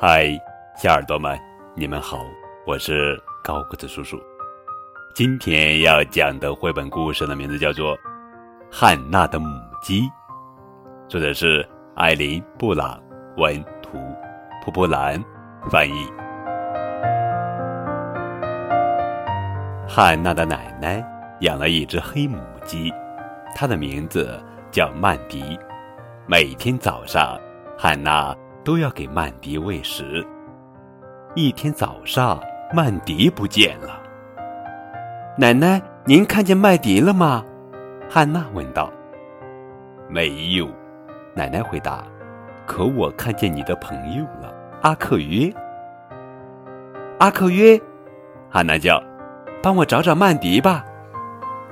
嗨，小耳朵们，你们好，我是高个子叔叔。今天要讲的绘本故事的名字叫做《汉娜的母鸡》，作者是艾琳·布朗，文图，蒲蒲兰翻译。汉娜的奶奶养了一只黑母鸡，它的名字叫曼迪。每天早上，汉娜。都要给曼迪喂食。一天早上，曼迪不见了。奶奶，您看见麦迪了吗？汉娜问道。没有，奶奶回答。可我看见你的朋友了，阿克约。阿克约，汉娜叫：“帮我找找曼迪吧。”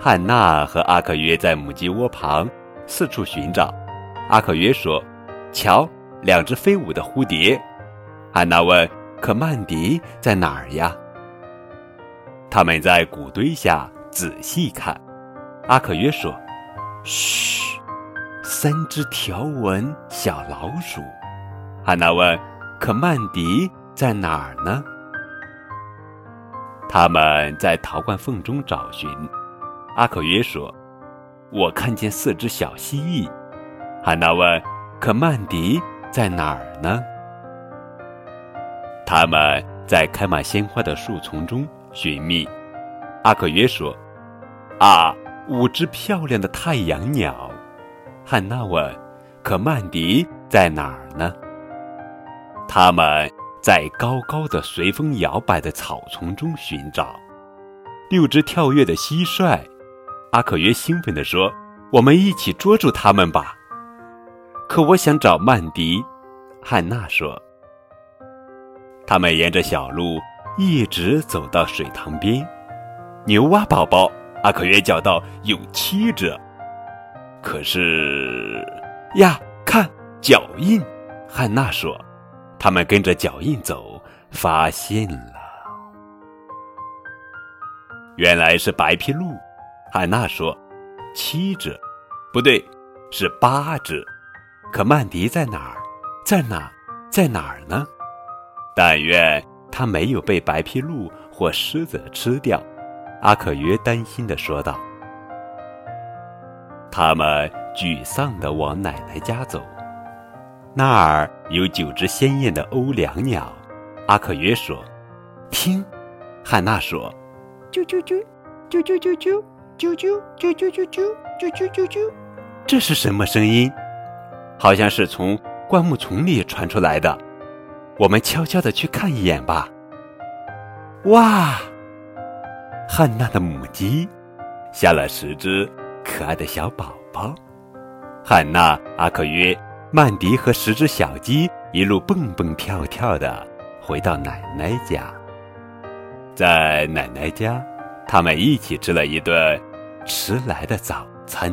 汉娜和阿克约在母鸡窝旁四处寻找。阿克约说：“瞧。”两只飞舞的蝴蝶，安娜问：“可曼迪在哪儿呀？”他们在谷堆下仔细看。阿克约说：“嘘，三只条纹小老鼠。”安娜问：“可曼迪在哪儿呢？”他们在陶罐缝中找寻。阿克约说：“我看见四只小蜥蜴。”安娜问：“可曼迪？”在哪儿呢？他们在开满鲜花的树丛中寻觅。阿克约说：“啊，五只漂亮的太阳鸟。”汉娜问：“可曼迪在哪儿呢？”他们在高高的、随风摇摆的草丛中寻找。六只跳跃的蟋蟀。阿克约兴奋地说：“我们一起捉住它们吧！”可我想找曼迪，汉娜说。他们沿着小路一直走到水塘边。牛蛙宝宝，阿克约叫道：“有七只。”可是呀，看脚印，汉娜说。他们跟着脚印走，发现了，原来是白皮鹿。汉娜说：“七只，不对，是八只。”可曼迪在哪儿？在哪？在哪儿呢？但愿他没有被白皮鹿或狮子吃掉。阿克约担心地说道。他们沮丧地往奶奶家走，那儿有九只鲜艳的欧良鸟。阿克约说：“听。”汉娜说：“啾啾啾，啾啾啾啾，啾啾啾啾啾啾啾啾啾啾，这是什么声音？”好像是从灌木丛里传出来的，我们悄悄的去看一眼吧。哇，汉娜的母鸡下了十只可爱的小宝宝。汉娜、阿克约、曼迪和十只小鸡一路蹦蹦跳跳的回到奶奶家。在奶奶家，他们一起吃了一顿迟来的早餐。